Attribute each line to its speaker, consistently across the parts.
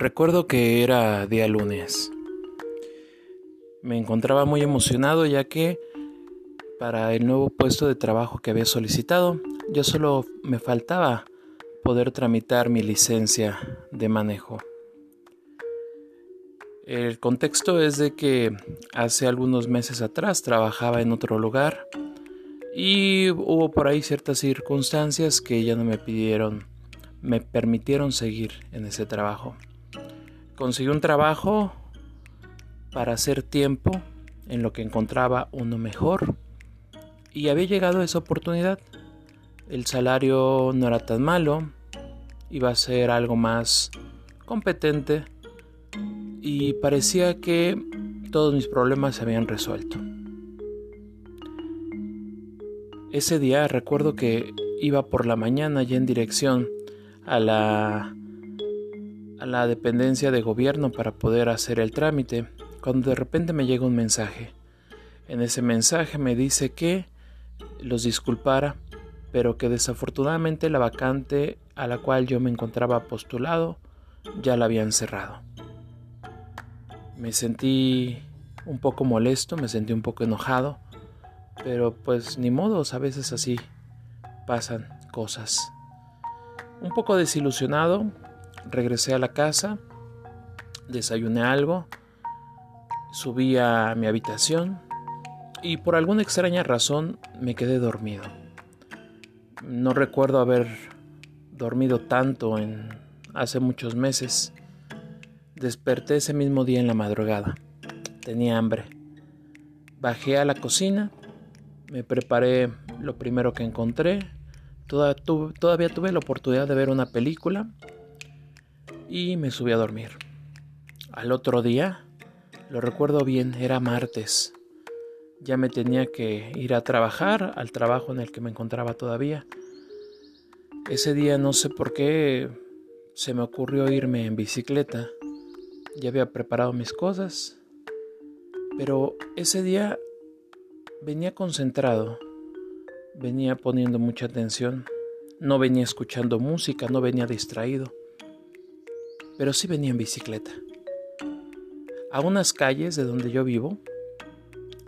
Speaker 1: Recuerdo que era día lunes. Me encontraba muy emocionado ya que para el nuevo puesto de trabajo que había solicitado, yo solo me faltaba poder tramitar mi licencia de manejo. El contexto es de que hace algunos meses atrás trabajaba en otro lugar y hubo por ahí ciertas circunstancias que ya no me pidieron, me permitieron seguir en ese trabajo. Conseguí un trabajo para hacer tiempo en lo que encontraba uno mejor y había llegado esa oportunidad. El salario no era tan malo, iba a ser algo más competente y parecía que todos mis problemas se habían resuelto. Ese día recuerdo que iba por la mañana ya en dirección a la a la dependencia de gobierno para poder hacer el trámite, cuando de repente me llega un mensaje. En ese mensaje me dice que los disculpara, pero que desafortunadamente la vacante a la cual yo me encontraba postulado ya la habían cerrado. Me sentí un poco molesto, me sentí un poco enojado, pero pues ni modos, a veces así pasan cosas. Un poco desilusionado, regresé a la casa, desayuné algo, subí a mi habitación y por alguna extraña razón me quedé dormido. No recuerdo haber dormido tanto en hace muchos meses. Desperté ese mismo día en la madrugada. Tenía hambre. Bajé a la cocina, me preparé lo primero que encontré. todavía tuve la oportunidad de ver una película y me subí a dormir. Al otro día, lo recuerdo bien, era martes. Ya me tenía que ir a trabajar, al trabajo en el que me encontraba todavía. Ese día no sé por qué se me ocurrió irme en bicicleta. Ya había preparado mis cosas, pero ese día venía concentrado, venía poniendo mucha atención, no venía escuchando música, no venía distraído pero sí venía en bicicleta. A unas calles de donde yo vivo,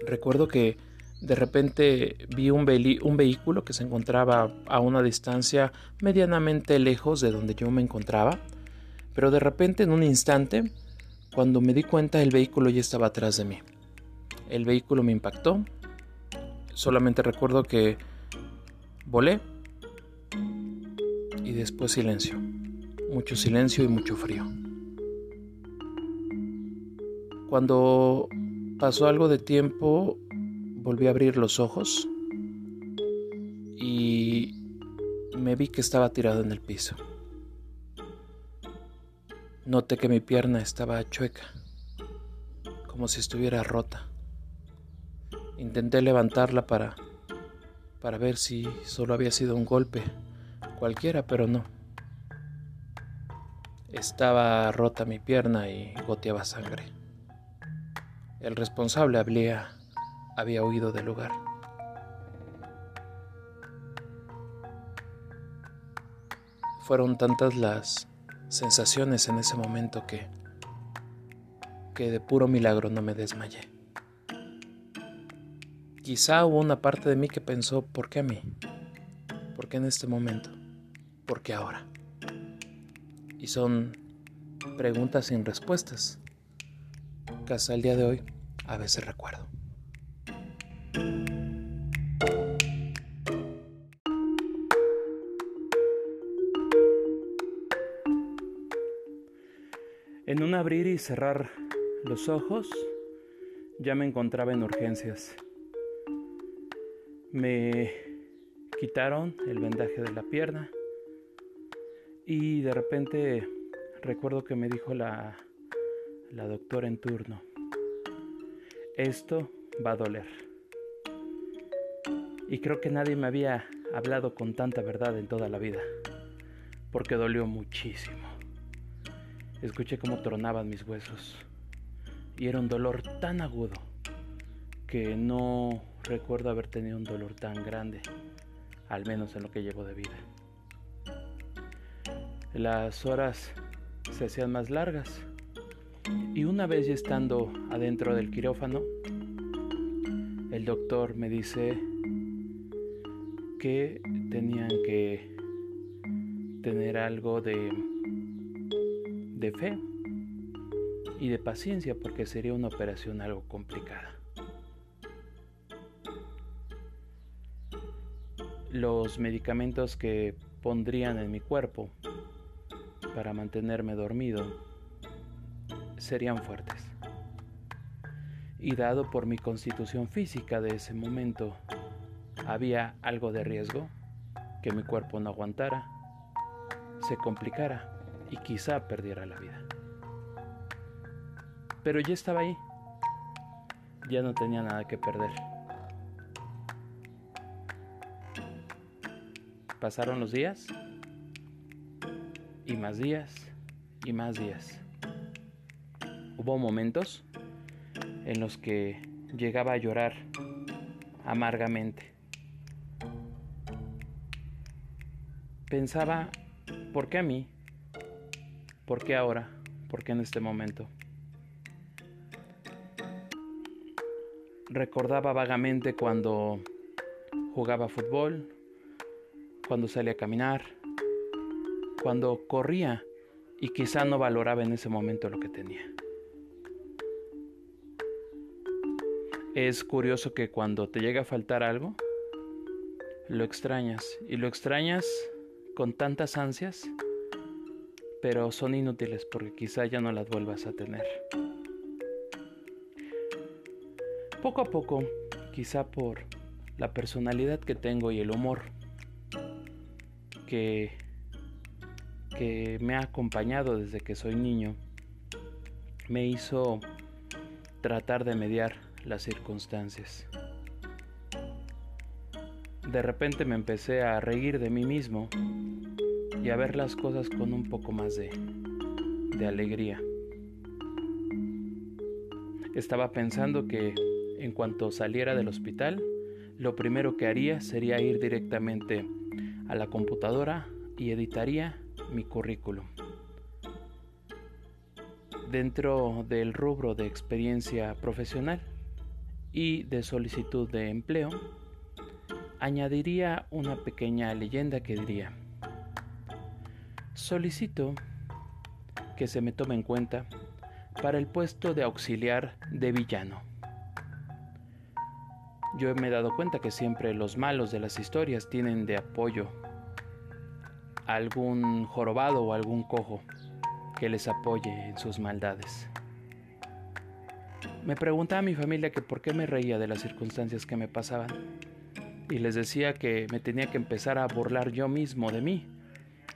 Speaker 1: recuerdo que de repente vi un, un, vehículo que se encontraba a una distancia medianamente lejos de donde yo me encontraba, pero de repente en un instante, cuando me di cuenta el vehículo ya estaba atrás de mí. El vehículo me impactó, solamente recuerdo que volé y después silencio mucho silencio y mucho frío. Cuando pasó algo de tiempo, volví a abrir los ojos y me vi que estaba tirado en el piso. Noté que mi pierna estaba chueca, como si estuviera rota. Intenté levantarla para para ver si solo había sido un golpe cualquiera, pero no. Estaba rota mi pierna y goteaba sangre. El responsable había, había huido del lugar. Fueron tantas las sensaciones en ese momento que, que de puro milagro no me desmayé. Quizá hubo una parte de mí que pensó, ¿por qué a mí? ¿Por qué en este momento? ¿Por qué ahora? Y son preguntas sin respuestas que hasta el día de hoy a veces recuerdo. En un abrir y cerrar los ojos, ya me encontraba en urgencias. Me quitaron el vendaje de la pierna y de repente recuerdo que me dijo la, la doctora en turno, esto va a doler. Y creo que nadie me había hablado con tanta verdad en toda la vida, porque dolió muchísimo. Escuché cómo tronaban mis huesos y era un dolor tan agudo que no recuerdo haber tenido un dolor tan grande, al menos en lo que llevo de vida. Las horas se hacían más largas. Y una vez ya estando adentro del quirófano, el doctor me dice que tenían que tener algo de, de fe y de paciencia porque sería una operación algo complicada. Los medicamentos que pondrían en mi cuerpo para mantenerme dormido serían fuertes. Y dado por mi constitución física de ese momento, había algo de riesgo, que mi cuerpo no aguantara, se complicara y quizá perdiera la vida. Pero ya estaba ahí, ya no tenía nada que perder. Pasaron los días y más días y más días. Hubo momentos en los que llegaba a llorar amargamente. Pensaba, ¿por qué a mí? ¿Por qué ahora? ¿Por qué en este momento? Recordaba vagamente cuando jugaba fútbol, cuando salía a caminar, cuando corría y quizá no valoraba en ese momento lo que tenía. Es curioso que cuando te llega a faltar algo, lo extrañas y lo extrañas con tantas ansias, pero son inútiles porque quizá ya no las vuelvas a tener. Poco a poco, quizá por la personalidad que tengo y el humor que, que me ha acompañado desde que soy niño, me hizo tratar de mediar las circunstancias. De repente me empecé a reír de mí mismo y a ver las cosas con un poco más de, de alegría. Estaba pensando que en cuanto saliera del hospital, lo primero que haría sería ir directamente a la computadora y editaría mi currículum. Dentro del rubro de experiencia profesional, y de solicitud de empleo, añadiría una pequeña leyenda que diría, solicito que se me tome en cuenta para el puesto de auxiliar de villano. Yo me he dado cuenta que siempre los malos de las historias tienen de apoyo algún jorobado o algún cojo que les apoye en sus maldades. Me preguntaba a mi familia que por qué me reía de las circunstancias que me pasaban. Y les decía que me tenía que empezar a burlar yo mismo de mí,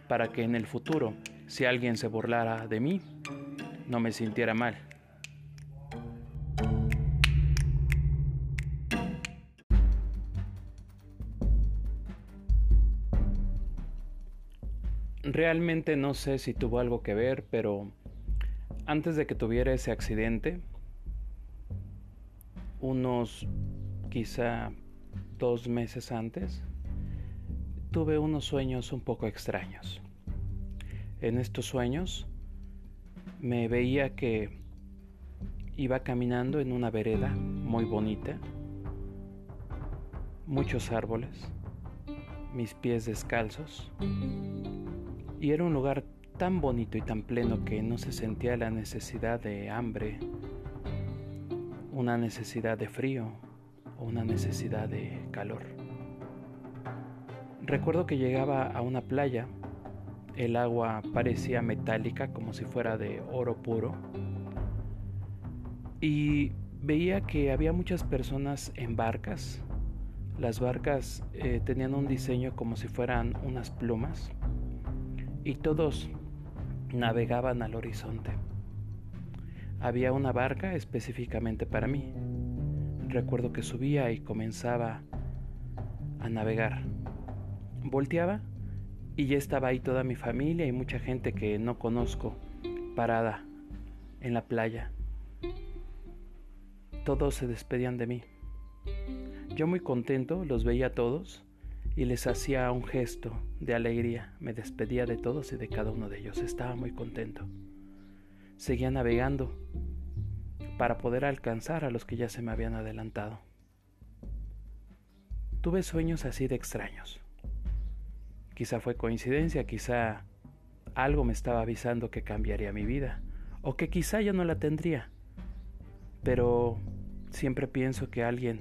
Speaker 1: para que en el futuro, si alguien se burlara de mí, no me sintiera mal. Realmente no sé si tuvo algo que ver, pero antes de que tuviera ese accidente, unos quizá dos meses antes, tuve unos sueños un poco extraños. En estos sueños me veía que iba caminando en una vereda muy bonita, muchos árboles, mis pies descalzos, y era un lugar tan bonito y tan pleno que no se sentía la necesidad de hambre una necesidad de frío o una necesidad de calor. Recuerdo que llegaba a una playa, el agua parecía metálica como si fuera de oro puro y veía que había muchas personas en barcas. Las barcas eh, tenían un diseño como si fueran unas plumas y todos navegaban al horizonte. Había una barca específicamente para mí. Recuerdo que subía y comenzaba a navegar. Volteaba y ya estaba ahí toda mi familia y mucha gente que no conozco parada en la playa. Todos se despedían de mí. Yo muy contento los veía a todos y les hacía un gesto de alegría. Me despedía de todos y de cada uno de ellos. Estaba muy contento. Seguía navegando para poder alcanzar a los que ya se me habían adelantado. Tuve sueños así de extraños. Quizá fue coincidencia, quizá algo me estaba avisando que cambiaría mi vida, o que quizá ya no la tendría. Pero siempre pienso que alguien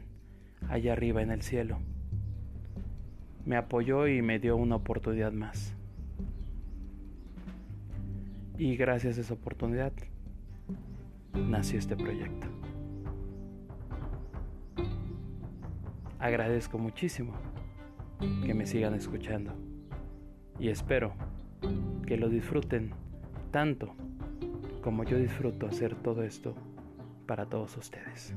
Speaker 1: allá arriba en el cielo me apoyó y me dio una oportunidad más. Y gracias a esa oportunidad nació este proyecto. Agradezco muchísimo que me sigan escuchando y espero que lo disfruten tanto como yo disfruto hacer todo esto para todos ustedes.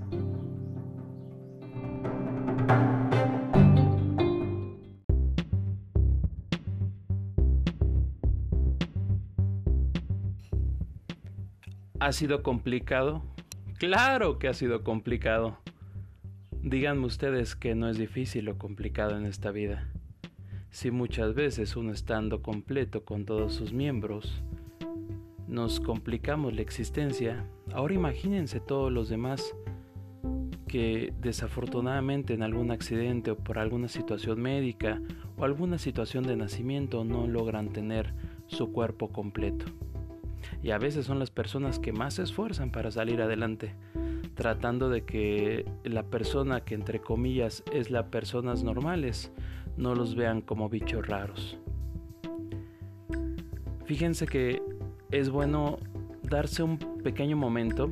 Speaker 1: ¿Ha sido complicado? Claro que ha sido complicado. Díganme ustedes que no es difícil o complicado en esta vida. Si muchas veces uno estando completo con todos sus miembros, nos complicamos la existencia, ahora imagínense todos los demás que desafortunadamente en algún accidente o por alguna situación médica o alguna situación de nacimiento no logran tener su cuerpo completo y a veces son las personas que más se esfuerzan para salir adelante, tratando de que la persona que entre comillas es la personas normales no los vean como bichos raros. Fíjense que es bueno darse un pequeño momento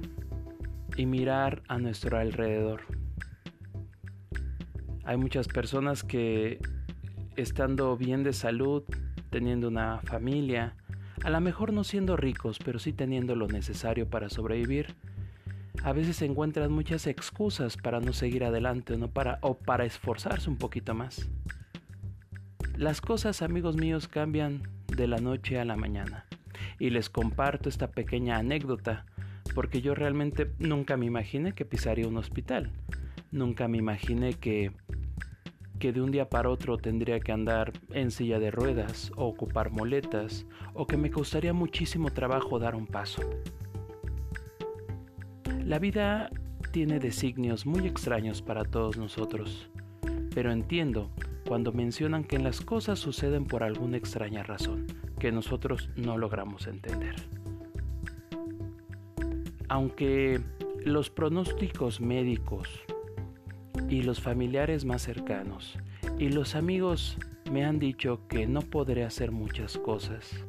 Speaker 1: y mirar a nuestro alrededor. Hay muchas personas que estando bien de salud, teniendo una familia, a lo mejor no siendo ricos, pero sí teniendo lo necesario para sobrevivir. A veces se encuentran muchas excusas para no seguir adelante ¿no? para, o para esforzarse un poquito más. Las cosas, amigos míos, cambian de la noche a la mañana. Y les comparto esta pequeña anécdota porque yo realmente nunca me imaginé que pisaría un hospital. Nunca me imaginé que que de un día para otro tendría que andar en silla de ruedas o ocupar moletas o que me costaría muchísimo trabajo dar un paso. La vida tiene designios muy extraños para todos nosotros, pero entiendo cuando mencionan que las cosas suceden por alguna extraña razón que nosotros no logramos entender. Aunque los pronósticos médicos y los familiares más cercanos y los amigos me han dicho que no podré hacer muchas cosas.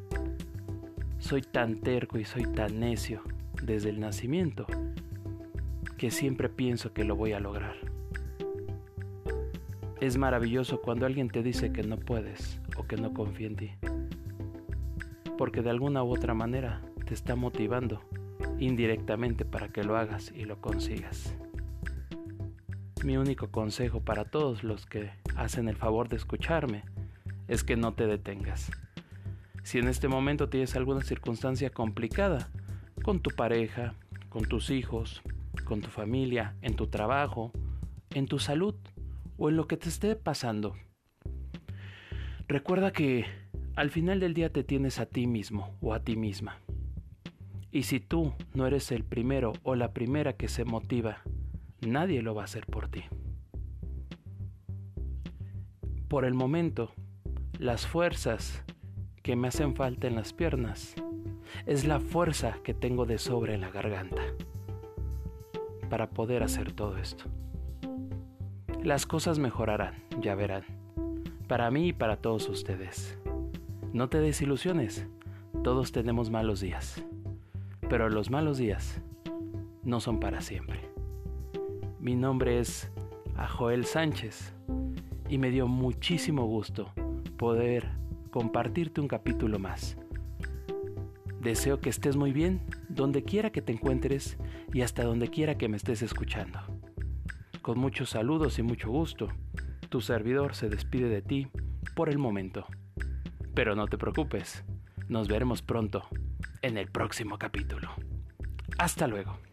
Speaker 1: Soy tan terco y soy tan necio desde el nacimiento que siempre pienso que lo voy a lograr. Es maravilloso cuando alguien te dice que no puedes o que no confía en ti, porque de alguna u otra manera te está motivando indirectamente para que lo hagas y lo consigas. Mi único consejo para todos los que hacen el favor de escucharme es que no te detengas. Si en este momento tienes alguna circunstancia complicada con tu pareja, con tus hijos, con tu familia, en tu trabajo, en tu salud o en lo que te esté pasando, recuerda que al final del día te tienes a ti mismo o a ti misma. Y si tú no eres el primero o la primera que se motiva nadie lo va a hacer por ti. Por el momento, las fuerzas que me hacen falta en las piernas es la fuerza que tengo de sobre en la garganta para poder hacer todo esto. Las cosas mejorarán, ya verán, para mí y para todos ustedes. No te desilusiones, todos tenemos malos días, pero los malos días no son para siempre. Mi nombre es Joel Sánchez y me dio muchísimo gusto poder compartirte un capítulo más. Deseo que estés muy bien donde quiera que te encuentres y hasta donde quiera que me estés escuchando. Con muchos saludos y mucho gusto, tu servidor se despide de ti por el momento. Pero no te preocupes, nos veremos pronto en el próximo capítulo. Hasta luego.